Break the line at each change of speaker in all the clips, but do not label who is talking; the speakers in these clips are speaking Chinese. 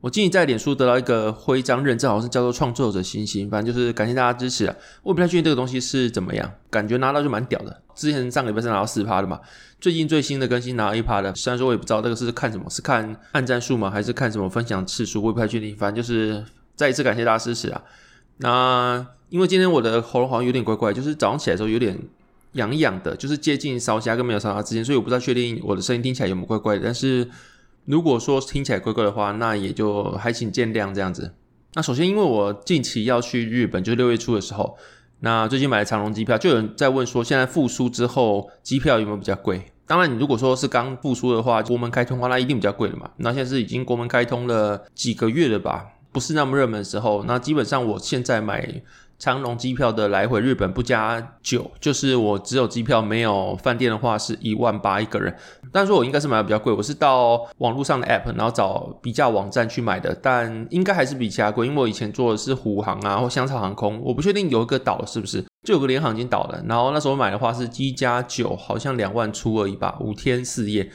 我近期在脸书得到一个徽章认证，好像是叫做创作者星星，反正就是感谢大家支持啊。我也不太确定这个东西是怎么样，感觉拿到就蛮屌的。之前上个礼拜是拿到四趴的嘛，最近最新的更新拿到一趴的。虽然说我也不知道这个是看什么，是看按赞数吗？还是看什么分享次数？我也不太确定。反正就是再一次感谢大家支持啊。那因为今天我的喉咙好像有点怪怪，就是早上起来的时候有点痒痒的，就是接近烧虾跟没有烧虾之间，所以我不太确定我的声音听起来有没有怪怪的，但是。如果说听起来怪怪的话，那也就还请见谅这样子。那首先，因为我近期要去日本，就是六月初的时候，那最近买了长龙机票，就有人在问说，现在复苏之后机票有没有比较贵？当然，你如果说是刚复苏的话，国门开通的话，那一定比较贵的嘛。那现在是已经国门开通了几个月了吧？不是那么热门的时候，那基本上我现在买。长荣机票的来回日本不加酒，就是我只有机票没有饭店的话是一万八一个人。但是说我应该是买的比较贵，我是到网络上的 app，然后找比价网站去买的，但应该还是比其他贵，因为我以前坐的是虎航啊或香草航空，我不确定有一个倒了是不是，就有个联航已经倒了。然后那时候买的话是机加酒，好像两万出而已吧，五天四夜。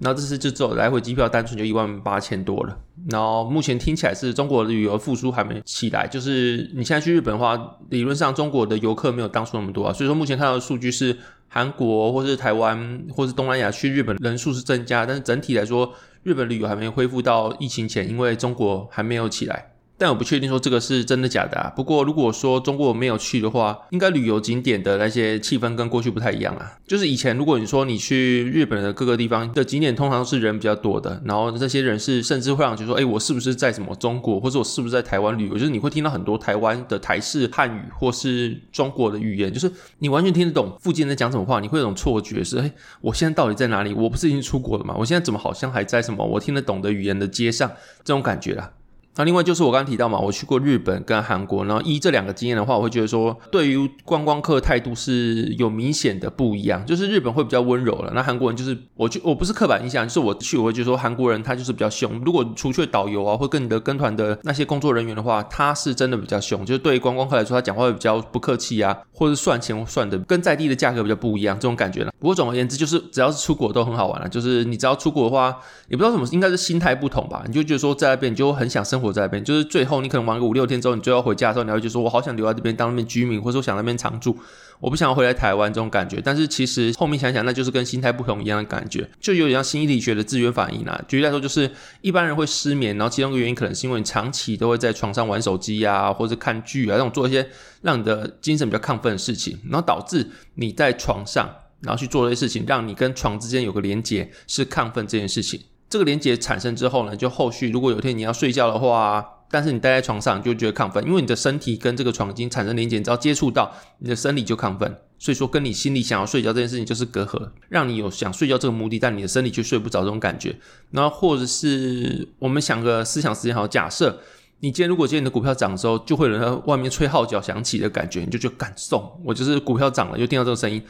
然后这次就走来回机票，单纯就一万八千多了。然后目前听起来是中国的旅游复苏还没起来，就是你现在去日本的话，理论上中国的游客没有当初那么多啊。所以说目前看到的数据是韩国或是台湾或是东南亚去日本人数是增加，但是整体来说，日本旅游还没恢复到疫情前，因为中国还没有起来。但我不确定说这个是真的假的啊。不过如果说中国没有去的话，应该旅游景点的那些气氛跟过去不太一样啊。就是以前如果你说你去日本的各个地方的景点，通常是人比较多的，然后这些人是甚至会让你觉得说，哎，我是不是在什么中国，或者我是不是在台湾旅游？就是你会听到很多台湾的台式汉语，或是中国的语言，就是你完全听得懂附近在讲什么话，你会有种错觉是，哎，我现在到底在哪里？我不是已经出国了吗？我现在怎么好像还在什么我听得懂的语言的街上？这种感觉啦。那另外就是我刚刚提到嘛，我去过日本跟韩国，然后依这两个经验的话，我会觉得说，对于观光客态度是有明显的不一样。就是日本会比较温柔了，那韩国人就是，我就我不是刻板印象，就是我去我会觉得说韩国人他就是比较凶。如果除去导游啊，或跟你的跟团的那些工作人员的话，他是真的比较凶。就是对于观光客来说，他讲话会比较不客气啊，或者算钱算的跟在地的价格比较不一样，这种感觉呢。不过总而言之，就是只要是出国都很好玩了。就是你只要出国的话，也不知道什么，应该是心态不同吧，你就觉得说在那边你就很想生活在那边，就是最后你可能玩个五六天之后，你最后回家的时候，你会觉得说，我好想留在这边当那边居民，或者说想在那边常住，我不想要回来台湾这种感觉。但是其实后面想想，那就是跟心态不同一样的感觉，就有点像心理学的自愿反应啊。举例来说，就是一般人会失眠，然后其中一个原因可能是因为你长期都会在床上玩手机啊，或者看剧啊，这种做一些让你的精神比较亢奋的事情，然后导致你在床上，然后去做这些事情，让你跟床之间有个连接，是亢奋这件事情。这个连接产生之后呢，就后续如果有一天你要睡觉的话，但是你待在床上，就觉得亢奋，因为你的身体跟这个床已经产生连接，只要接触到你的生理就亢奋，所以说跟你心里想要睡觉这件事情就是隔阂，让你有想睡觉这个目的，但你的身体却睡不着这种感觉。然后或者是我们想个思想实验，好，假设你今天如果今天你的股票涨的时候，就会有人在外面吹号角响起的感觉，你就觉得感动，我就是股票涨了，就听到这个声音。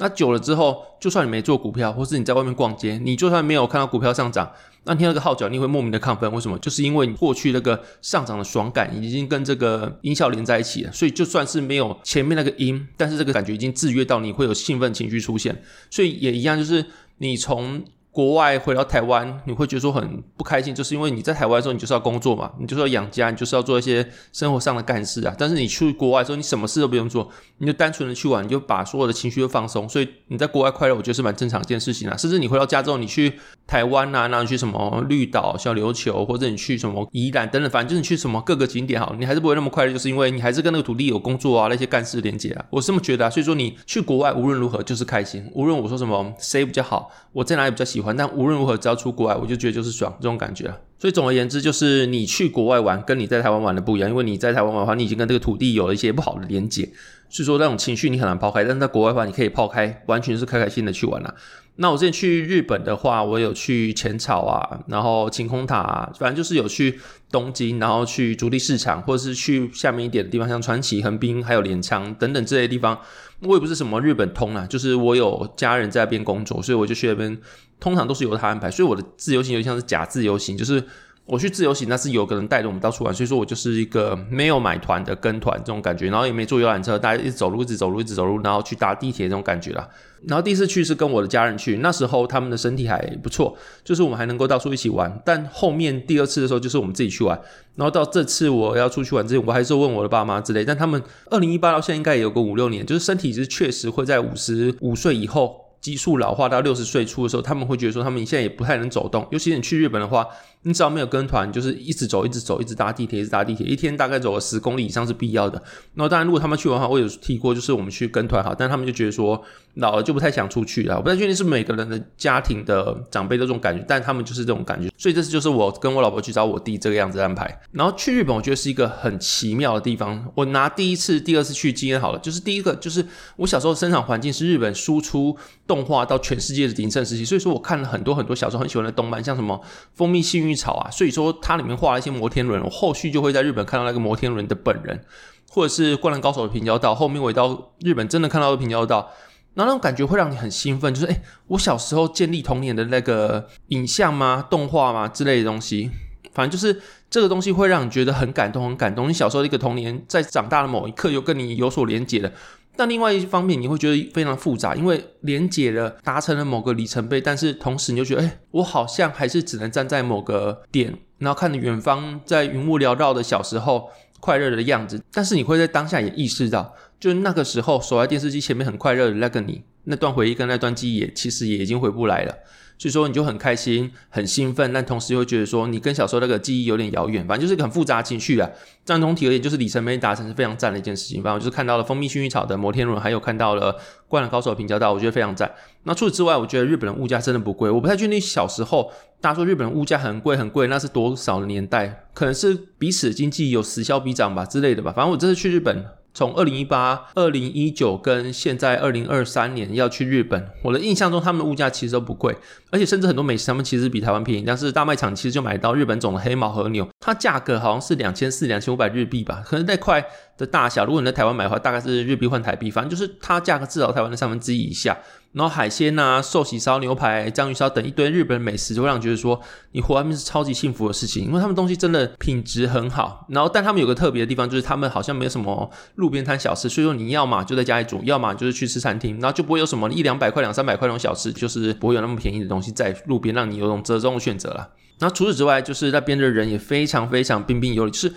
那久了之后，就算你没做股票，或是你在外面逛街，你就算没有看到股票上涨，那听到个号角，你会莫名的亢奋。为什么？就是因为你过去那个上涨的爽感已经跟这个音效连在一起了，所以就算是没有前面那个音，但是这个感觉已经制约到你会有兴奋情绪出现。所以也一样，就是你从。国外回到台湾，你会觉得说很不开心，就是因为你在台湾的时候，你就是要工作嘛，你就是要养家，你就是要做一些生活上的干事啊。但是你去国外的时候，你什么事都不用做，你就单纯的去玩，你就把所有的情绪都放松。所以你在国外快乐，我觉得是蛮正常一件事情啊。甚至你回到家之后，你去台湾啊，然后你去什么绿岛、小琉球，或者你去什么宜兰等等，反正就是你去什么各个景点好，你还是不会那么快乐，就是因为你还是跟那个土地有工作啊，那些干事连接啊。我是这么觉得啊。所以说你去国外无论如何就是开心，无论我说什么谁比较好，我在哪里比较喜喜欢，但无论如何只要出国外，我就觉得就是爽这种感觉。所以总而言之，就是你去国外玩，跟你在台湾玩的不一样，因为你在台湾玩的话，你已经跟这个土地有了一些不好的连结，所以说那种情绪你很难抛开。但是在国外的话，你可以抛开，完全是开开心的去玩啦。那我之前去日本的话，我有去浅草啊，然后晴空塔啊，反正就是有去东京，然后去足地市场，或者是去下面一点的地方，像川崎、横滨，还有镰仓等等这些地方。我也不是什么日本通啊，就是我有家人在那边工作，所以我就去那边，通常都是由他安排。所以我的自由行有点像是假自由行，就是。我去自由行，那是有个人带着我们到处玩，所以说我就是一个没有买团的跟团这种感觉，然后也没坐游览车，大家一直走路，一直走路，一直走路，然后去搭地铁这种感觉啦。然后第一次去是跟我的家人去，那时候他们的身体还不错，就是我们还能够到处一起玩。但后面第二次的时候，就是我们自己去玩。然后到这次我要出去玩之前，我还是问我的爸妈之类，但他们二零一八到现在应该也有个五六年，就是身体是确实会在五十五岁以后。激素老化到六十岁初的时候，他们会觉得说，他们现在也不太能走动。尤其是你去日本的话，你只要没有跟团，就是一直走，一直走，一直搭地铁，一直搭地铁，一天大概走了十公里以上是必要的。那当然，如果他们去玩的话，我有提过，就是我们去跟团哈，但他们就觉得说，老了就不太想出去了。我不太确定是每个人的家庭的长辈都这种感觉，但他们就是这种感觉。所以这次就是我跟我老婆去找我弟这个样子安排。然后去日本，我觉得是一个很奇妙的地方。我拿第一次、第二次去经验好了，就是第一个就是我小时候生长环境是日本输出动画到全世界的鼎盛时期，所以说我看了很多很多小时候很喜欢的动漫，像什么《蜂蜜幸运草》啊，所以说它里面画了一些摩天轮，我后续就会在日本看到那个摩天轮的本人，或者是《灌篮高手》的平交道，后面我到日本真的看到的平交道，然后那种感觉会让你很兴奋，就是诶，我小时候建立童年的那个影像吗？动画吗？之类的东西，反正就是这个东西会让你觉得很感动，很感动。你小时候的一个童年，在长大的某一刻又跟你有所连结的。但另外一方面，你会觉得非常复杂，因为连接了，达成了某个里程碑，但是同时你就觉得，哎，我好像还是只能站在某个点，然后看着远方在云雾缭绕的小时候快乐的样子。但是你会在当下也意识到，就是那个时候守在电视机前面很快乐的那个你，那段回忆跟那段记忆也其实也已经回不来了。所以说你就很开心、很兴奋，但同时又觉得说你跟小时候那个记忆有点遥远，反正就是一个很复杂的情绪啊。这样总体而言，就是里程碑达成是非常赞的一件事情。反正我就是看到了蜂蜜薰衣草的摩天轮，还有看到了灌篮高手的平交道，我觉得非常赞。那除此之外，我觉得日本的物价真的不贵。我不太确定小时候大家说日本物价很贵很贵，那是多少的年代？可能是彼此经济有此消彼长吧之类的吧。反正我这次去日本。从二零一八、二零一九跟现在二零二三年要去日本，我的印象中他们的物价其实都不贵，而且甚至很多美食他们其实比台湾便宜。但是大卖场其实就买到日本种的黑毛和牛，它价格好像是两千四、两千五百日币吧，可能那块的大小，如果你在台湾买的话，大概是日币换台币，反正就是它价格至少台湾的三分之一以下。然后海鲜啊、寿喜烧、牛排、章鱼烧等一堆日本美食，就会让你觉得说你活外面是超级幸福的事情，因为他们东西真的品质很好。然后，但他们有个特别的地方，就是他们好像没有什么路边摊小吃，所以说你要么就在家里煮，要么就是去吃餐厅，然后就不会有什么一两百块、两三百块那种小吃，就是不会有那么便宜的东西在路边让你有种折中的选择了。然后除此之外，就是那边的人也非常非常彬彬有礼，就是。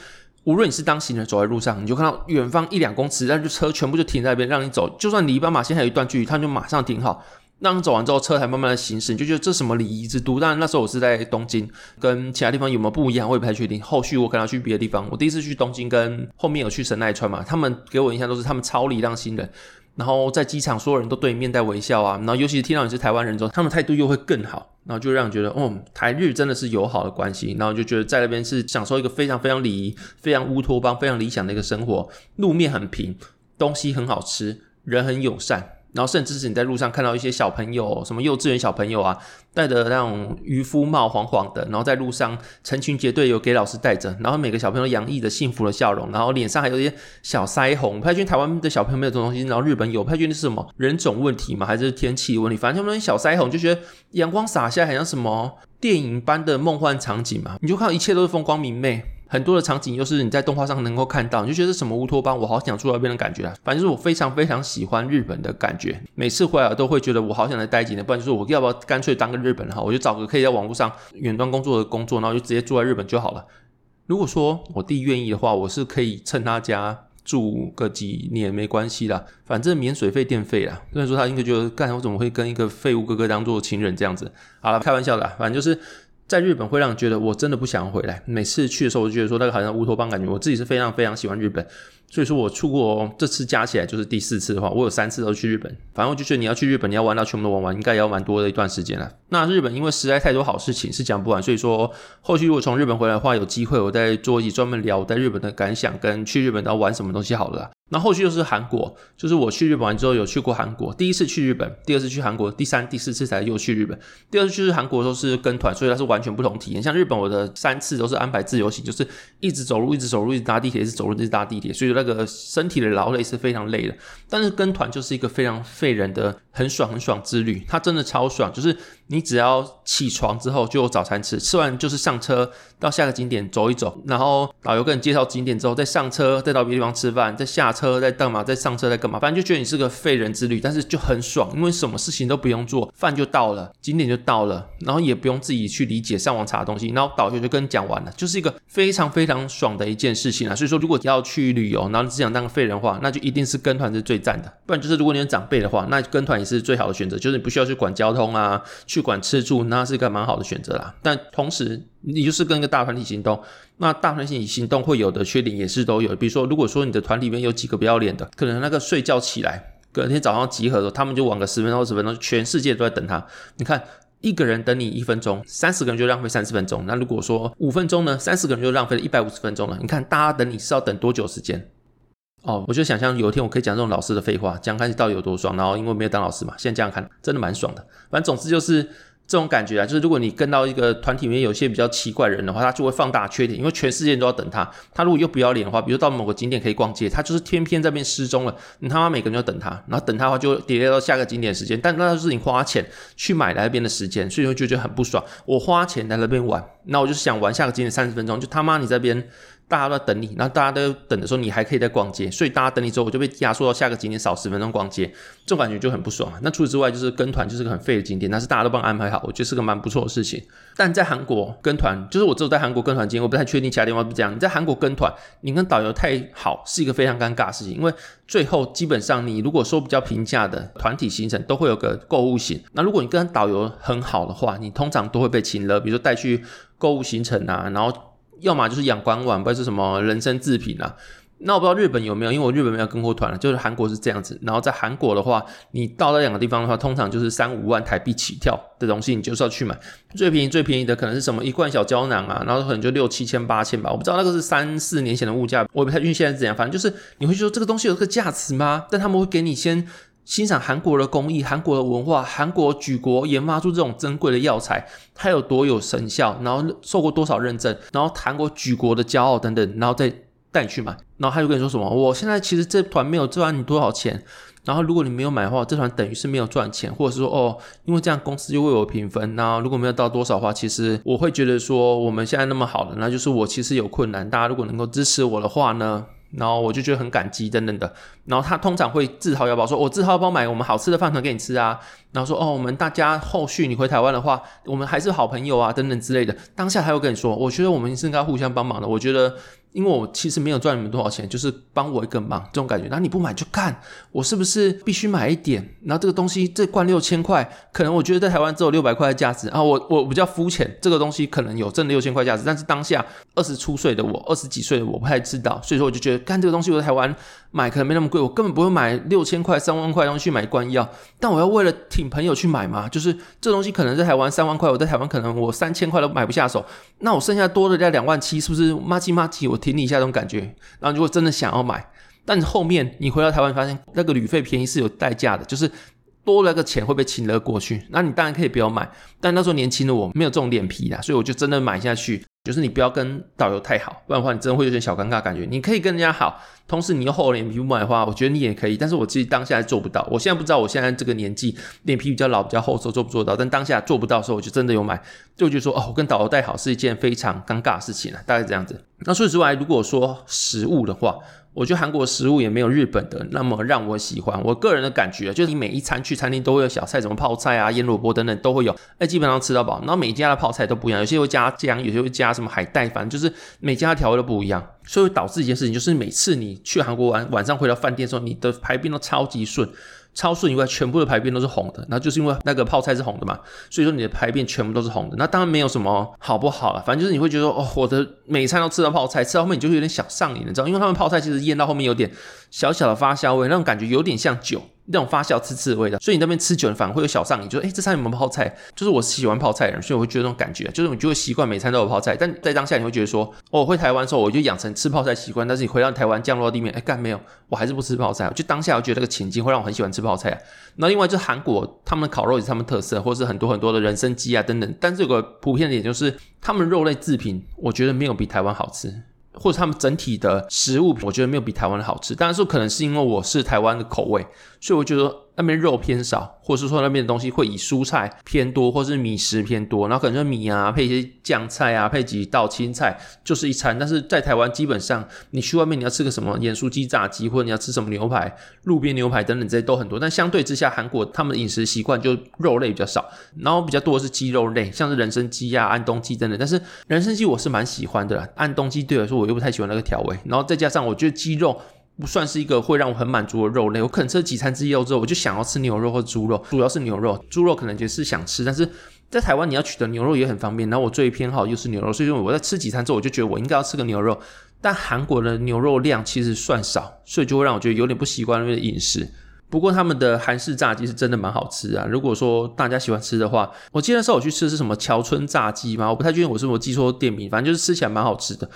无论你是当行人走在路上，你就看到远方一两公尺，但是车全部就停在那边让你走。就算离斑马线还有一段距离，他就马上停好，让你走完之后车才慢慢的行驶。你就觉得这什么礼仪之都？当然那时候我是在东京，跟其他地方有没有不一样，我也不太确定。后续我可能要去别的地方。我第一次去东京，跟后面有去神奈川嘛，他们给我印象都是他们超礼让行人。然后在机场，所有人都对你面带微笑啊。然后尤其是听到你是台湾人之后，他们态度又会更好。然后就让你觉得，哦，台日真的是友好的关系。然后就觉得在那边是享受一个非常非常礼仪、非常乌托邦、非常理想的一个生活。路面很平，东西很好吃，人很友善。然后甚至是你在路上看到一些小朋友，什么幼稚园小朋友啊，戴着那种渔夫帽，黄黄的，然后在路上成群结队有给老师戴着，然后每个小朋友洋溢着幸福的笑容，然后脸上还有一些小腮红。不太确定台湾的小朋友没有这种东西，然后日本有，不太确定是什么人种问题吗？还是天气问题？反正他们小腮红就觉得阳光洒下，好像什么电影般的梦幻场景嘛，你就看到一切都是风光明媚。很多的场景又是你在动画上能够看到，你就觉得什么乌托邦，我好想住那边的感觉啊！反正就是我非常非常喜欢日本的感觉，每次回来都会觉得我好想来待几年，不然就是我要不要干脆当个日本哈，我就找个可以在网络上远端工作的工作，然后就直接住在日本就好了。如果说我弟愿意的话，我是可以趁他家住个几年没关系啦，反正免水费电费啦。虽然说他应该觉得干，我怎么会跟一个废物哥哥当做情人这样子？好了，开玩笑的，反正就是。在日本会让你觉得我真的不想回来。每次去的时候，我就觉得说那个好像乌托邦感觉。我自己是非常非常喜欢日本。所以说我出国这次加起来就是第四次的话，我有三次都去日本。反正我就觉得你要去日本，你要玩到全部都玩完，应该也要蛮多的一段时间了。那日本因为实在太多好事情是讲不完，所以说后续如果从日本回来的话，有机会我再做一集专门聊在日本的感想跟去日本要玩什么东西好了。然后续就是韩国，就是我去日本完之后有去过韩国，第一次去日本，第二次去韩国，第三、第四次才又去日本。第二次去韩国都是跟团，所以它是完全不同体验。像日本我的三次都是安排自由行，就是一直走路，一直走路，一直搭地铁，一直走路，一直搭地铁，所以那个身体的劳累是非常累的。但是跟团就是一个非常废人的很爽很爽之旅，它真的超爽，就是你只要起床之后就有早餐吃，吃完就是上车到下个景点走一走，然后导游跟你介绍景点之后再上车，再到别的地方吃饭，再下车。再干嘛？再上车再干嘛？反正就觉得你是个废人之旅，但是就很爽，因为什么事情都不用做，饭就到了，景点就到了，然后也不用自己去理解、上网查东西，然后导游就跟你讲完了，就是一个非常非常爽的一件事情啊。所以说，如果要去旅游，然后你只想当个废人的话，那就一定是跟团是最赞的。不然就是如果你有长辈的话，那跟团也是最好的选择，就是你不需要去管交通啊，去管吃住，那是一个蛮好的选择啦。但同时，你就是跟一个大团体行动，那大团体行动会有的缺点也是都有，比如说，如果说你的团里面有几个不要脸的，可能那个睡觉起来，隔天早上集合的时候，他们就晚个十分钟、二十分钟，全世界都在等他。你看，一个人等你一分钟，三十个人就浪费三十分钟。那如果说五分钟呢，三十个人就浪费了一百五十分钟了。你看，大家等你是要等多久时间？哦，我就想象有一天我可以讲这种老师的废话，讲开始到底有多爽。然后因为没有当老师嘛，现在这样看，真的蛮爽的。反正总之就是。这种感觉啊，就是如果你跟到一个团体里面有些比较奇怪人的话，他就会放大缺点，因为全世界都要等他。他如果又不要脸的话，比如到某个景点可以逛街，他就是偏偏在那边失踪了，你他妈每个人要等他，然后等他的话就 delay 到下个景点时间，但那就是你花钱去买来那边的时间，所以会觉得很不爽。我花钱在那边玩，那我就想玩下个景点三十分钟，就他妈你这边。大家都在等你，然后大家都等的时候，你还可以在逛街，所以大家等你之后，我就被压缩到下个景点少十分钟逛街，这种感觉就很不爽。那除此之外，就是跟团就是个很废的景点，但是大家都帮安排好，我觉得是个蛮不错的事情。但在韩国跟团，就是我只有在韩国跟团经验，我不太确定其他地方是不是这样。你在韩国跟团，你跟导游太好是一个非常尴尬的事情，因为最后基本上你如果说比较平价的团体行程，都会有个购物型。那如果你跟导游很好的话，你通常都会被请了，比如说带去购物行程啊，然后。要么就是养官碗，不然是什么人参制品啊。那我不知道日本有没有，因为我日本没有跟过团了。就是韩国是这样子，然后在韩国的话，你到那两个地方的话，通常就是三五万台币起跳的东西，你就是要去买。最便宜最便宜的可能是什么一罐小胶囊啊，然后可能就六七千八千吧。我不知道那个是三四年前的物价，我也不太确定现在是怎样。反正就是你会说这个东西有个价值吗？但他们会给你先。欣赏韩国的工艺、韩国的文化、韩国举国研发出这种珍贵的药材，它有多有成效，然后受过多少认证，然后韩国举国的骄傲等等，然后再带你去买，然后他就跟你说什么：我现在其实这团没有赚你多少钱，然后如果你没有买的话，这团等于是没有赚钱，或者是说哦，因为这样公司就为我评分，然后如果没有到多少的话，其实我会觉得说我们现在那么好了，那就是我其实有困难，大家如果能够支持我的话呢？然后我就觉得很感激等等的，然后他通常会自掏腰包说：“我自掏腰包买我们好吃的饭团给你吃啊。”然后说：“哦，我们大家后续你回台湾的话，我们还是好朋友啊，等等之类的。”当下他又跟你说：“我觉得我们是应该互相帮忙的。”我觉得。因为我其实没有赚你们多少钱，就是帮我一个忙这种感觉。那你不买就干我是不是必须买一点？然后这个东西这罐六千块，可能我觉得在台湾只有六百块的价值啊。我我比较肤浅，这个东西可能有挣六千块价值，但是当下二十出岁的我，二十几岁的我不太知道，所以说我就觉得干这个东西我在台湾买可能没那么贵，我根本不会买六千块、三万块东西去买一罐药。但我要为了挺朋友去买嘛，就是这东西可能在台湾三万块，我在台湾可能我三千块都买不下手。那我剩下多的在两万七，是不是麻吉麻吉？我挺你一下这种感觉。然后如果真的想要买，但后面你回到台湾发现那个旅费便宜是有代价的，就是多了个钱会被请了过去。那你当然可以不要买，但那时候年轻的我没有这种脸皮啦，所以我就真的买下去。就是你不要跟导游太好，不然的话你真的会有点小尴尬感觉。你可以跟人家好，同时你又厚脸皮不买的话，我觉得你也可以。但是我自己当下做不到，我现在不知道我现在这个年纪脸皮比较老、比较厚时候做不做到。但当下做不到的时候，我就真的有买，就觉得说哦，我跟导游带好是一件非常尴尬的事情啊，大概这样子。那除此之外，如果说食物的话，我觉得韩国食物也没有日本的那么让我喜欢。我个人的感觉就是，你每一餐去餐厅都会有小菜，什么泡菜啊、腌萝卜等等都会有，哎，基本上吃到饱。然后每一家的泡菜都不一样，有些会加姜，有些会加什么海带，反正就是每家的调味都不一样，所以会导致一件事情，就是每次你去韩国玩，晚上回到饭店的时候，你的排便都超级顺。超顺以外，全部的排便都是红的，那就是因为那个泡菜是红的嘛，所以说你的排便全部都是红的。那当然没有什么好不好了，反正就是你会觉得哦，我的每餐都吃到泡菜，吃到后面你就会有点想上瘾，你知道，因为他们泡菜其实腌到后面有点小小的发酵味，那种感觉有点像酒。那种发酵刺刺的味道，所以你那边吃久了反而会有小上瘾，就是诶，这餐有没有泡菜？就是我喜欢泡菜的人，所以我会觉得那种感觉，就是你就会习惯每餐都有泡菜。但在当下你会觉得说，哦，我回台湾的时候我就养成吃泡菜习惯，但是你回到台湾降落到地面，诶，干没有，我还是不吃泡菜。就当下我觉得那个情境会让我很喜欢吃泡菜。那另外就是韩国他们的烤肉也是他们特色，或是很多很多的人参鸡啊等等。但是有个普遍的点就是，他们肉类制品我觉得没有比台湾好吃。或者他们整体的食物，我觉得没有比台湾的好吃。当然说可能是因为我是台湾的口味，所以我觉得那边肉偏少，或者是说那边的东西会以蔬菜偏多，或是米食偏多，然后可能就米啊配一些酱菜啊，配几道青菜就是一餐。但是在台湾基本上，你去外面你要吃个什么盐酥鸡、炸鸡，或者你要吃什么牛排、路边牛排等等这些都很多。但相对之下，韩国他们的饮食习惯就肉类比较少，然后比较多的是鸡肉类，像是人参鸡啊、安东鸡等等。但是人参鸡我是蛮喜欢的啦，安东鸡对我来说我又不太喜欢那个调味，然后再加上我觉得鸡肉。不算是一个会让我很满足的肉类，我可能吃了几餐鸡肉之后，我就想要吃牛肉或猪肉，主要是牛肉，猪肉可能也是想吃，但是在台湾你要取得牛肉也很方便，然后我最偏好又是牛肉，所以说我在吃几餐之后，我就觉得我应该要吃个牛肉，但韩国的牛肉量其实算少，所以就会让我觉得有点不习惯那边的饮食。不过他们的韩式炸鸡是真的蛮好吃啊，如果说大家喜欢吃的话，我记得那时候我去吃的是什么桥村炸鸡嘛，我不太确定我是不是记错店名，反正就是吃起来蛮好吃的。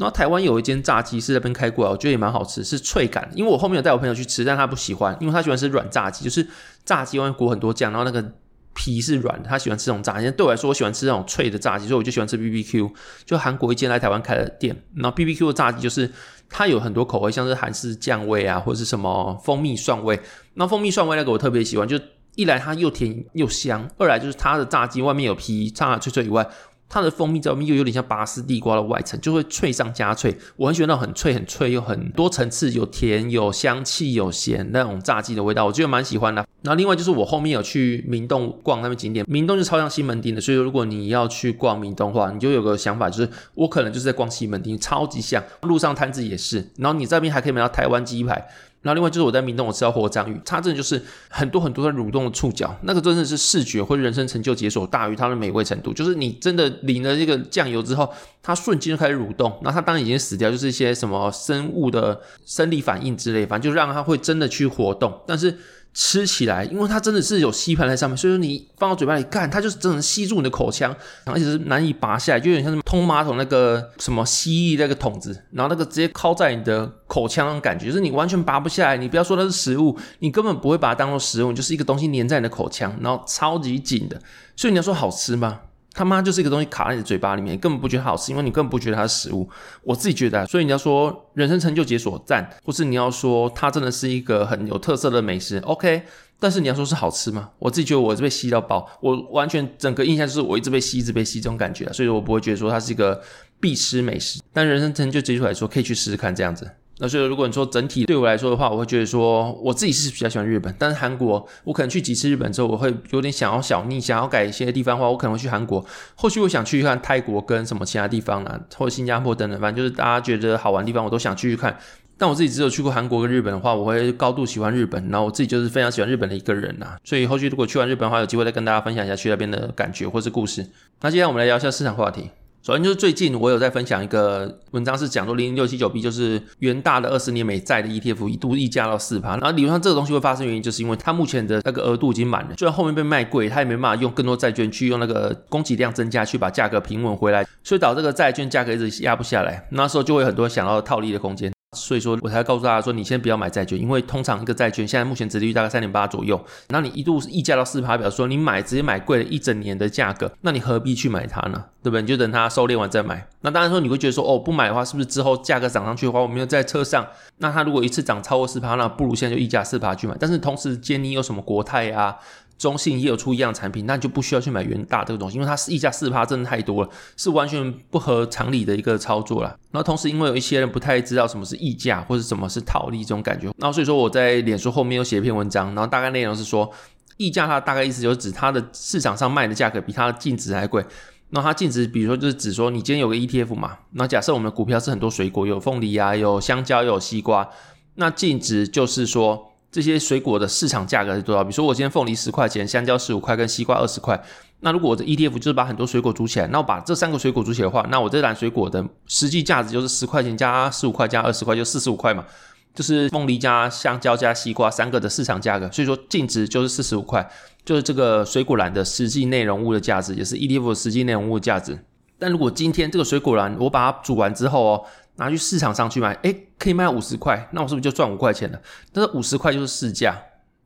然后台湾有一间炸鸡是那边开过来，我觉得也蛮好吃，是脆感。因为我后面有带我朋友去吃，但他不喜欢，因为他喜欢吃软炸鸡，就是炸鸡外面裹很多酱，然后那个皮是软的，他喜欢吃这种炸鸡。对我来说，我喜欢吃那种脆的炸鸡，所以我就喜欢吃 BBQ。就韩国一间来台湾开的店，然后 BBQ 的炸鸡就是它有很多口味，像是韩式酱味啊，或者是什么蜂蜜蒜味。那蜂蜜蒜味那个我特别喜欢，就一来它又甜又香，二来就是它的炸鸡外面有皮，炸脆脆以外。它的蜂蜜在外面又有点像拔丝地瓜的外层，就会脆上加脆。我很喜欢那种很脆、很脆又很多层次，有甜、有香气、有咸那种炸鸡的味道，我觉得蛮喜欢的。然后另外就是我后面有去明洞逛那边景点，明洞就超像西门町的，所以如果你要去逛明洞的话，你就有个想法，就是我可能就是在逛西门町，超级像。路上摊子也是，然后你这边还可以买到台湾鸡排。然后另外就是我在明洞我吃到活章鱼，它真的就是很多很多的蠕动的触角，那个真的是视觉或者人生成就解锁大于它的美味程度。就是你真的淋了这个酱油之后，它瞬间就开始蠕动，那它当然已经死掉，就是一些什么生物的生理反应之类，反正就让它会真的去活动，但是。吃起来，因为它真的是有吸盘在上面，所以说你放到嘴巴里干，它就是真的吸住你的口腔，而且是难以拔下来，就有点像什么通马桶那个什么蜥蜴那个桶子，然后那个直接靠在你的口腔那种感觉，就是你完全拔不下来。你不要说它是食物，你根本不会把它当做食物，就是一个东西粘在你的口腔，然后超级紧的。所以你要说好吃吗？他妈就是一个东西卡在你的嘴巴里面，根本不觉得好吃，因为你根本不觉得它是食物。我自己觉得，所以你要说人生成就解锁赞，或是你要说它真的是一个很有特色的美食，OK。但是你要说是好吃吗？我自己觉得我是被吸到爆，我完全整个印象就是我一直被吸，一直被吸这种感觉，所以我不会觉得说它是一个必吃美食。但人生成就解锁来说，可以去试试看这样子。那所以，如果你说整体对我来说的话，我会觉得说我自己是比较喜欢日本，但是韩国我可能去几次日本之后，我会有点想要小腻，想要改一些地方的话，我可能会去韩国。后续我想去看泰国跟什么其他地方啊，或者新加坡等等，反正就是大家觉得好玩的地方，我都想去去看。但我自己只有去过韩国跟日本的话，我会高度喜欢日本。然后我自己就是非常喜欢日本的一个人呐，所以后续如果去完日本的话，有机会再跟大家分享一下去那边的感觉或是故事。那接下来我们来聊一下市场话题。首先就是最近我有在分享一个文章，是讲说零零六七九 B 就是元大的二十年美债的 ETF 一度溢价到四趴，然后理论上这个东西会发生原因，就是因为它目前的那个额度已经满了，虽然后面被卖贵，它也没办法用更多债券去用那个供给量增加去把价格平稳回来，所以导致这个债券价格一直压不下来，那时候就会有很多想要套利的空间。所以说我才告诉大家说，你先不要买债券，因为通常一个债券现在目前殖利率大概三点八左右，那你一度溢价到四趴，表示说你买直接买贵了一整年的价格，那你何必去买它呢？对不对？你就等它收敛完再买。那当然说你会觉得说，哦，不买的话，是不是之后价格涨上去的话，我没有在车上？那它如果一次涨超过四趴，那不如现在就溢价四趴去买。但是同时间你有什么国泰啊？中信也有出一样产品，那你就不需要去买元大这个东西，因为它溢价四趴，真的太多了，是完全不合常理的一个操作啦。然后同时，因为有一些人不太知道什么是溢价或者什么是套利这种感觉，然后所以说我在脸书后面又写一篇文章，然后大概内容是说，溢价它大概意思就是指它的市场上卖的价格比它的净值还贵。那它净值，比如说就是指说你今天有个 ETF 嘛，那假设我们的股票是很多水果，有凤梨啊，有香蕉，有西瓜，那净值就是说。这些水果的市场价格是多少。比如说我今天凤梨十块钱，香蕉十五块，跟西瓜二十块。那如果我的 ETF 就是把很多水果组起来，那我把这三个水果组起来的话，那我这篮水果的实际价值就是十块钱加十五块加二十块，就四十五块嘛。就是凤梨加香蕉加西瓜三个的市场价格，所以说净值就是四十五块，就是这个水果篮的实际内容物的价值，也是 ETF 的实际内容物的价值。但如果今天这个水果篮我把它煮完之后哦，拿去市场上去卖，诶，可以卖五十块，那我是不是就赚五块钱了？但是五十块就是市价。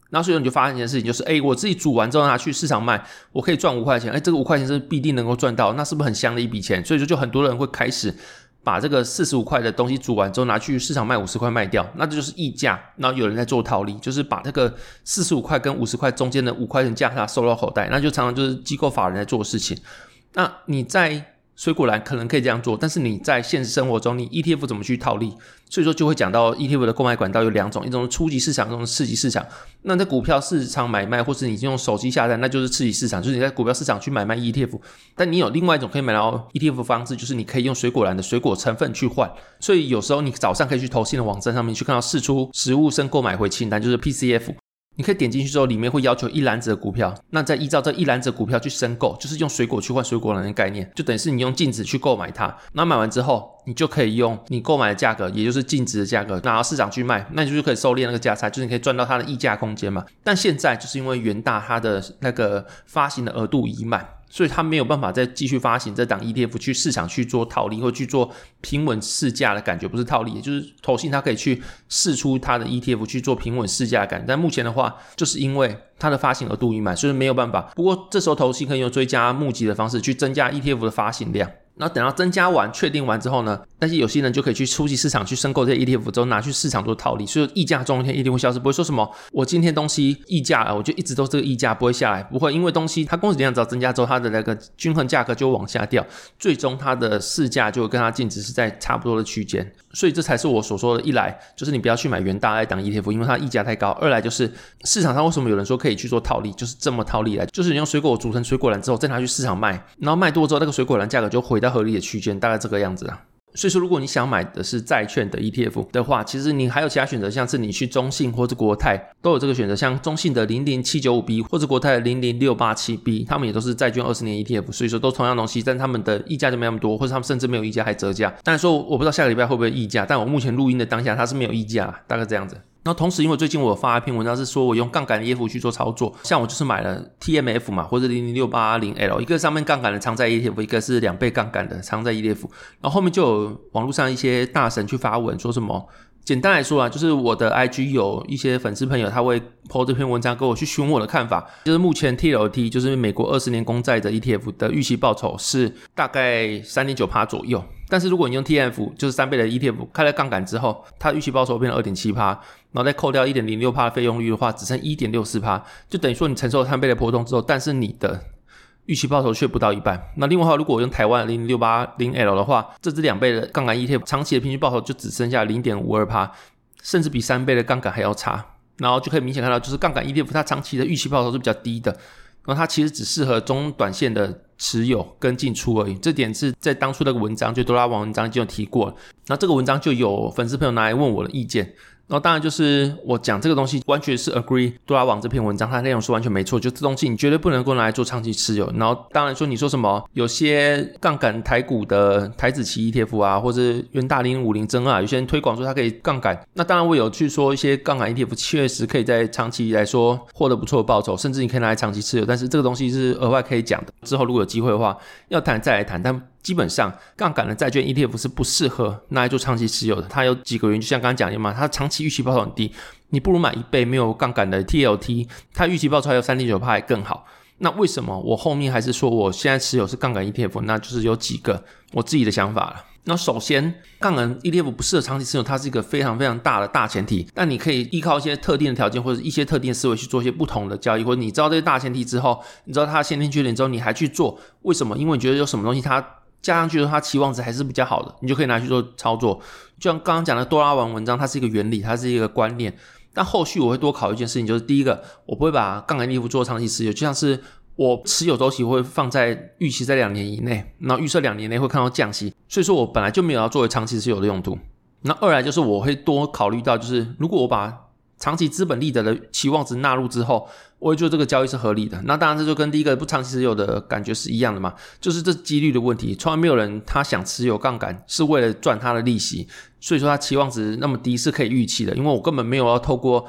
然后所以你就发现一件事情，就是诶，我自己煮完之后拿去市场卖，我可以赚五块钱，诶，这个五块钱是必定能够赚到，那是不是很香的一笔钱？所以说就很多人会开始。把这个四十五块的东西煮完之后拿去市场卖五十块卖掉，那这就是溢价。然后有人在做套利，就是把这个四十五块跟五十块中间的五块钱价差收到口袋，那就常常就是机构法人在做事情。那你在。水果篮可能可以这样做，但是你在现实生活中，你 ETF 怎么去套利？所以说就会讲到 ETF 的购买管道有两种，一种是初级市场，一种是次级市场。那在股票市场买卖，或是你用手机下单，那就是次级市场，就是你在股票市场去买卖 ETF。但你有另外一种可以买到 ETF 的方式，就是你可以用水果篮的水果成分去换。所以有时候你早上可以去投信的网站上面去看到试出实物申购买回清单，就是 PCF。你可以点进去之后，里面会要求一篮子的股票，那再依照这一篮子的股票去申购，就是用水果去换水果篮的概念，就等于是你用净值去购买它。那买完之后，你就可以用你购买的价格，也就是净值的价格，拿到市场去卖，那你就可以收敛那个价差，就是你可以赚到它的溢价空间嘛。但现在就是因为元大它的那个发行的额度已满。所以它没有办法再继续发行这档 ETF 去市场去做套利，或去做平稳市价的感觉，不是套利，也就是投信它可以去试出它的 ETF 去做平稳市价感。但目前的话，就是因为它的发行额度已满，所以没有办法。不过这时候投信可以用追加募集的方式去增加 ETF 的发行量。那等到增加完、确定完之后呢，但是有些人就可以去初级市场去申购这些 ETF 之后拿去市场做套利，所以溢价中间一天一定会消失，不会说什么我今天东西溢价了，我就一直都这个溢价不会下来，不会，因为东西它供给量只要增加之后，它的那个均衡价格就往下掉，最终它的市价就跟它净值是在差不多的区间，所以这才是我所说的，一来就是你不要去买元大爱当 ETF，因为它溢价太高；二来就是市场上为什么有人说可以去做套利，就是这么套利来，就是你用水果组成水果篮之后再拿去市场卖，然后卖多之后那个水果篮价格就回到合理的区间。大概这个样子啊，所以说如果你想买的是债券的 ETF 的话，其实你还有其他选择，像是你去中信或者国泰都有这个选择，像中信的零零七九五 B 或者国泰的零零六八七 B，他们也都是债券二十年 ETF，所以说都同样东西，但他们的溢价就没那么多，或者他们甚至没有溢价还折价。但是说我不知道下个礼拜会不会溢价，但我目前录音的当下它是没有溢价，大概这样子。那同时，因为最近我有发一篇文章，是说我用杠杆的 ETF 去做操作，像我就是买了 TMF 嘛，或者零零六八零 L，一个上面杠杆的长在 ETF，一个是两倍杠杆的长在 ETF。然后后面就有网络上一些大神去发文说什么，简单来说啊，就是我的 IG 有一些粉丝朋友他会 po 这篇文章，跟我去询问我的看法，就是目前 TLT 就是美国二十年公债的 ETF 的预期报酬是大概三点九趴左右。但是如果你用 TF 就是三倍的 ETF 开了杠杆之后，它预期报酬变成二点七趴，然后再扣掉一点零六趴的费用率的话，只剩一点六四趴，就等于说你承受了三倍的波动之后，但是你的预期报酬却不到一半。那另外的话，如果我用台湾零零六八零 L 的话，这支两倍的杠杆 ETF 长期的平均报酬就只剩下零点五二趴，甚至比三倍的杠杆还要差。然后就可以明显看到，就是杠杆 ETF 它长期的预期报酬是比较低的。然后它其实只适合中短线的持有跟进出而已，这点是在当初那个文章就多拉网文章就有提过。那这个文章就有粉丝朋友拿来问我的意见。然后当然就是我讲这个东西完全是 agree 多拉网这篇文章，它内容是完全没错，就这东西你绝对不能够拿来做长期持有。然后当然说你说什么有些杠杆台股的台子期 ETF 啊，或者元大零五零增啊，有些人推广说它可以杠杆。那当然我有去说一些杠杆 ETF 确实可以在长期来说获得不错的报酬，甚至你可以拿来长期持有。但是这个东西是额外可以讲的，之后如果有机会的话要谈再来谈。但基本上，杠杆的债券 ETF 是不适合拿来做长期持有的。它有几个原因，就像刚刚讲的嘛，它长期预期报酬很低，你不如买一倍没有杠杆的 TLT，它预期报酬还有三点九趴还更好。那为什么我后面还是说我现在持有是杠杆 ETF？那就是有几个我自己的想法了。那首先，杠杆 ETF 不适合长期持有，它是一个非常非常大的大前提。但你可以依靠一些特定的条件或者一些特定的思维去做一些不同的交易，或者你知道这些大前提之后，你知道它的先天缺点之后，你还去做，为什么？因为你觉得有什么东西它。加上去的，它期望值还是比较好的，你就可以拿去做操作。就像刚刚讲的多拉网文章，它是一个原理，它是一个观念。但后续我会多考一件事情，就是第一个，我不会把杠杆 ETF 做长期持有，就像是我持有周期会放在预期在两年以内，然后预测两年内会看到降息，所以说我本来就没有要作为长期持有的用途。那二来就是我会多考虑到，就是如果我把长期资本利得的期望值纳入之后，我会觉得这个交易是合理的。那当然，这就跟第一个不长期持有的感觉是一样的嘛，就是这几率的问题。从来没有人他想持有杠杆是为了赚他的利息，所以说他期望值那么低是可以预期的。因为我根本没有要透过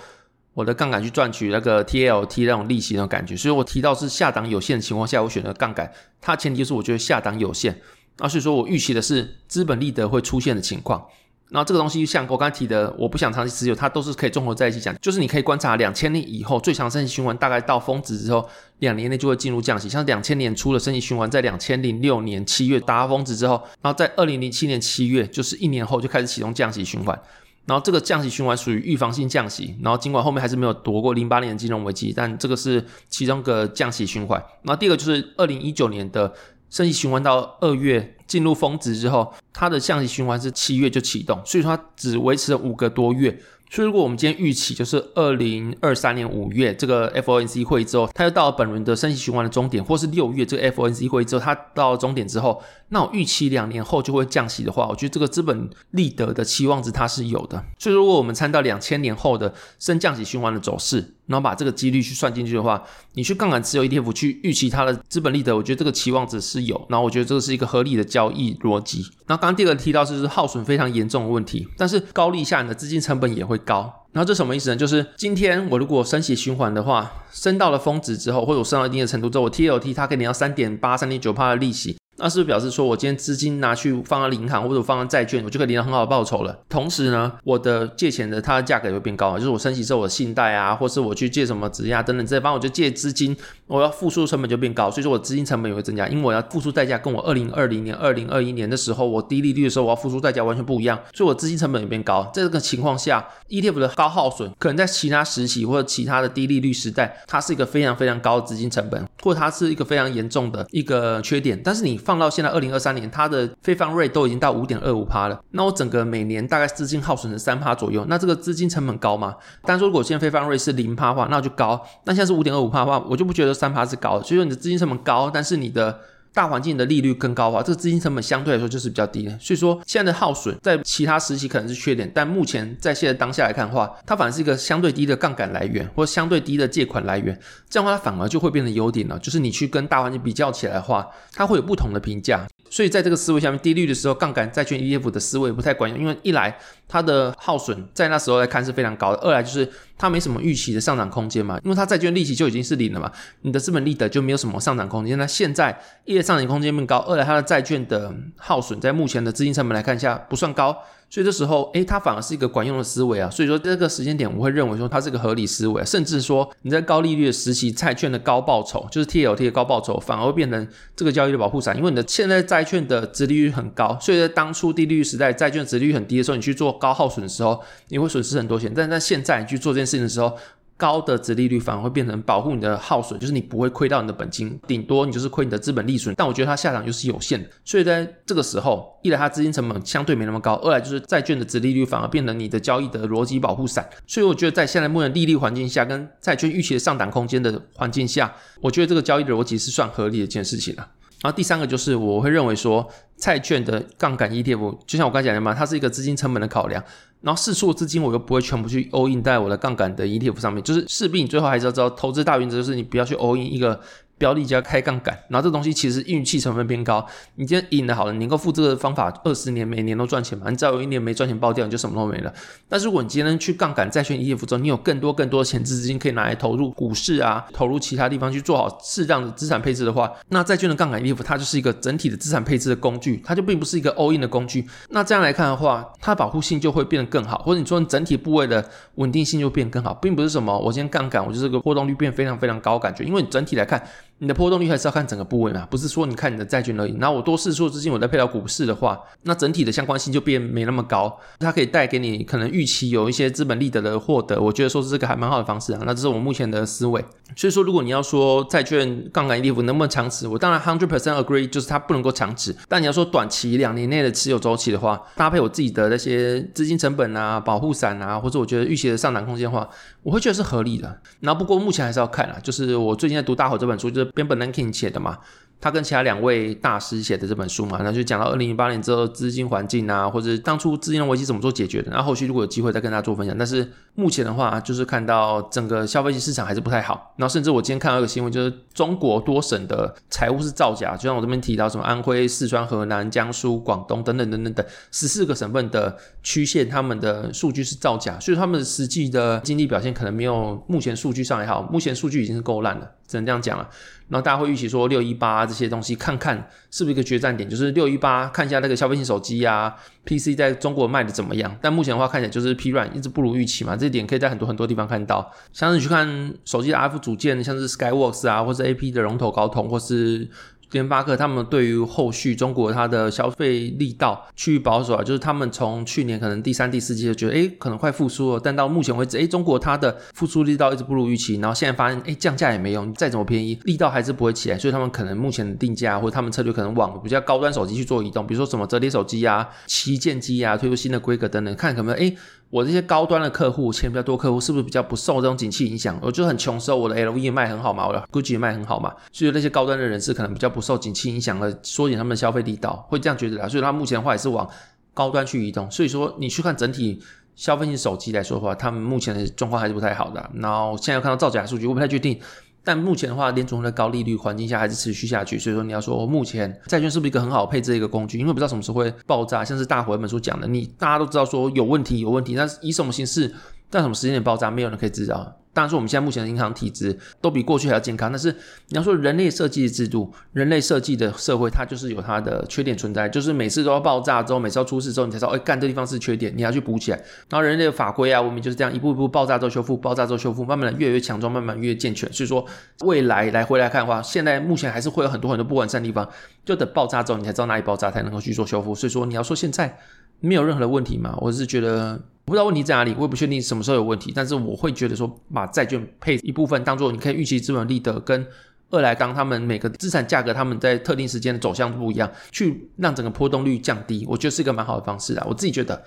我的杠杆去赚取那个 TLT 那种利息那种感觉，所以我提到是下档有限的情况下，我选择杠杆，它前提就是我觉得下档有限。那所以说我预期的是资本利得会出现的情况。然后这个东西像我刚才提的，我不想长期持有，它都是可以综合在一起讲。就是你可以观察两千年以后最长升息循环，大概到峰值之后，两年内就会进入降息。像两千年初的升息循环，在两千零六年七月达到峰值之后，然后在二零零七年七月，就是一年后就开始启动降息循环。然后这个降息循环属于预防性降息。然后尽管后面还是没有躲过零八年的金融危机，但这个是其中个降息循环。然后第二个就是二零一九年的。升息循环到二月进入峰值之后，它的降息循环是七月就启动，所以说它只维持了五个多月。所以如果我们今天预期就是二零二三年五月这个 FOMC 会议之后，它又到了本轮的升息循环的终点，或是六月这个 FOMC 会议之后，它到了终点之后，那我预期两年后就会降息的话，我觉得这个资本利得的期望值它是有的。所以如果我们参照两千年后的升降息循环的走势，然后把这个几率去算进去的话，你去杠杆持有 ETF 去预期它的资本利得，我觉得这个期望值是有。然后我觉得这个是一个合理的交易逻辑。那刚刚第二个提到是耗损非常严重的问题，但是高利下你的资金成本也会高。然后这什么意思呢？就是今天我如果升息循环的话，升到了峰值之后，或者我升到一定的程度之后，我 TLT 它给你要三点八、三点九趴的利息。那是不是表示说我今天资金拿去放到银行或者放到债券，我就可以领到很好的报酬了？同时呢，我的借钱的它的价格也会变高，就是我升息之后，我的信贷啊，或是我去借什么质押等等这些，反正我就借资金，我要付出成本就变高，所以说我资金成本也会增加，因为我要付出代价跟我二零二零年、二零二一年的时候我低利率的时候我要付出代价完全不一样，所以我资金成本也变高。在这个情况下，ETF 的高耗损可能在其他时期或者其他的低利率时代，它是一个非常非常高的资金成本，或者它是一个非常严重的一个缺点。但是你放到现在二零二三年，它的非方瑞都已经到五点二五趴了。那我整个每年大概资金耗损是三趴左右。那这个资金成本高吗？但是如果现在非方瑞是零趴的话，那就高。那现在是五点二五趴的话，我就不觉得三趴是高的。所以说你的资金成本高，但是你的。大环境的利率更高的话，这个资金成本相对来说就是比较低的。所以说现在的耗损在其他时期可能是缺点，但目前在现在当下来看的话，它反而是一个相对低的杠杆来源，或相对低的借款来源。这样的话，它反而就会变成优点了。就是你去跟大环境比较起来的话，它会有不同的评价。所以在这个思维下面，低率的时候，杠杆债券 ETF 的思维不太管用，因为一来它的耗损在那时候来看是非常高的，二来就是它没什么预期的上涨空间嘛，因为它债券利息就已经是零了嘛，你的资本利得就没有什么上涨空间。那现在一来上涨空间变高，二来它的债券的耗损在目前的资金成本来看一下不算高。所以这时候，诶，它反而是一个管用的思维啊。所以说这个时间点，我会认为说它是一个合理思维。甚至说你在高利率的时期，债券的高报酬，就是 TLT 的高报酬，反而会变成这个交易的保护伞。因为你的现在债券的殖利率很高，所以在当初低利率时代，债券殖利率很低的时候，你去做高耗损的时候，你会损失很多钱。但是在现在你去做这件事情的时候，高的殖利率反而会变成保护你的耗损，就是。你不会亏到你的本金，顶多你就是。亏你的资本利损。但我觉得它下档又是。有限的，所以在这个时候，一来它资金成本相对没那么高，二来就是。债券的殖利率反而变成你的交易的逻辑保护伞。所以我觉得在现在目前利率环境下，跟债券预期的上档空间的环境下，我觉得这个交易的逻辑是。算合理的一件事情了。然后第三个就是我会认为说，债券的杠杆 ETF，就像我刚才讲的嘛，它是一个资金成本的考量。然后四数资金我又不会全部去 all in 在我的杠杆的 ETF 上面，就是势必你最后还是要知道，投资大原则就是你不要去 all in 一个。标的加开杠杆，然后这东西其实运气成分偏高。你今天赢的好了，你能够复这个方法二十年，每年都赚钱嘛？你只要有一年没赚钱爆掉，你就什么都没了。但是如果你今天去杠杆债券 ETF 中，你有更多更多的钱资金可以拿来投入股市啊，投入其他地方去做好适当的资产配置的话，那债券的杠杆 ETF 它就是一个整体的资产配置的工具，它就并不是一个 all in 的工具。那这样来看的话，它保护性就会变得更好，或者你说你整体部位的稳定性就变更好，并不是什么我今天杠杆，我就是个波动率变非常非常高感觉，因为你整体来看。你的波动率还是要看整个部位嘛，不是说你看你的债券而已。然后我多释出资金，我再配到股市的话，那整体的相关性就变没那么高。它可以带给你可能预期有一些资本利得的获得，我觉得说是这个还蛮好的方式啊。那这是我目前的思维。所以说，如果你要说债券杠杆 ETF 能不能长持，我当然 hundred percent agree，就是它不能够长持。但你要说短期两年内的持有周期的话，搭配我自己的那些资金成本啊、保护伞啊，或者我觉得预期的上涨空间的话，我会觉得是合理的。然后不过目前还是要看啊，就是我最近在读《大伙》这本书，就是。边本能 king 写的嘛，他跟其他两位大师写的这本书嘛，那就讲到二零零八年之后资金环境啊，或者当初资金的危机怎么做解决的。那后续如果有机会再跟大家做分享。但是目前的话，就是看到整个消费性市场还是不太好。然后甚至我今天看到一个新闻，就是中国多省的财务是造假，就像我这边提到什么安徽、四川、河南、江苏、广东等等等等等十四个省份的区县，他们的数据是造假，所以他们实际的经济表现可能没有目前数据上还好。目前数据已经是够烂了，只能这样讲了。然后大家会预期说六一八这些东西，看看是不是一个决战点，就是六一八看一下那个消费性手机啊，PC 在中国卖的怎么样。但目前的话看起来就是疲软，一直不如预期嘛。这一点可以在很多很多地方看到，像是你去看手机的 F 组件，像是 Skyworks 啊，或是 AP 的龙头高通，或是。联发科他们对于后续中国它的消费力道趋于保守啊，就是他们从去年可能第三、第四季就觉得，诶可能快复苏了，但到目前为止，诶中国它的复苏力道一直不如预期，然后现在发现，诶降价也没用，再怎么便宜，力道还是不会起来，所以他们可能目前的定价或者他们策略可能往比较高端手机去做移动，比如说什么折叠手机啊、旗舰机啊，推出新的规格等等，看可不可以，诶我这些高端的客户，钱比较多客户，是不是比较不受这种景气影响？我就很穷时候，我的 LV 卖很好嘛，我的 Gucci 卖很好嘛，所以那些高端的人士可能比较不受景气影响而缩减他们的消费力道，会这样觉得啦。所以他目前的话也是往高端去移动。所以说你去看整体消费性手机来说的话，他们目前的状况还是不太好的。然后现在看到造假数据，我不太确定。但目前的话，联准会的高利率环境下还是持续下去，所以说你要说目前债券是不是一个很好配置的一个工具？因为不知道什么时候会爆炸，像是大伙本书讲的，你大家都知道说有问题有问题，那以什么形式，在什么时间点爆炸，没有人可以知道。当然说，我们现在目前的银行体制都比过去还要健康。但是你要说人类设计的制度，人类设计的社会，它就是有它的缺点存在。就是每次都要爆炸之后，每次要出事之后，你才知道，哎，干这地方是缺点，你要去补起来。然后人类的法规啊，文明就是这样一步一步爆炸之后修复，爆炸之后修复，慢慢的越来越强壮，慢慢越健全。所以说，未来来回来看的话，现在目前还是会有很多很多不完善的地方，就等爆炸之后，你才知道哪里爆炸，才能够去做修复。所以说，你要说现在没有任何的问题嘛？我是觉得。我不知道问题在哪里，我也不确定什么时候有问题，但是我会觉得说，把债券配一部分当做你可以预期资本利得跟二来当他们每个资产价格他们在特定时间的走向不一样，去让整个波动率降低，我觉得是一个蛮好的方式啊，我自己觉得。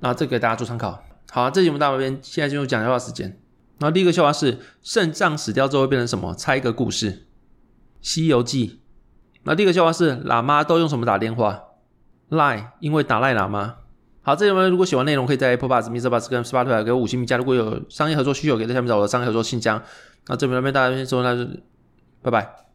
那这给大家做参考。好啊，这节目到这边，现在进入讲笑话时间。然后第一个笑话是肾脏死掉之后会变成什么？猜一个故事，《西游记》。那第一个笑话是喇嘛都用什么打电话赖因为打赖喇嘛。好，这里面如果喜欢内容，可以在 Apple Bus、mixed bus 跟 Spotify 给我五星评价。如果有商业合作需求，可以在下面找我的商业合作信箱。那这边那边大家先说，那就拜拜。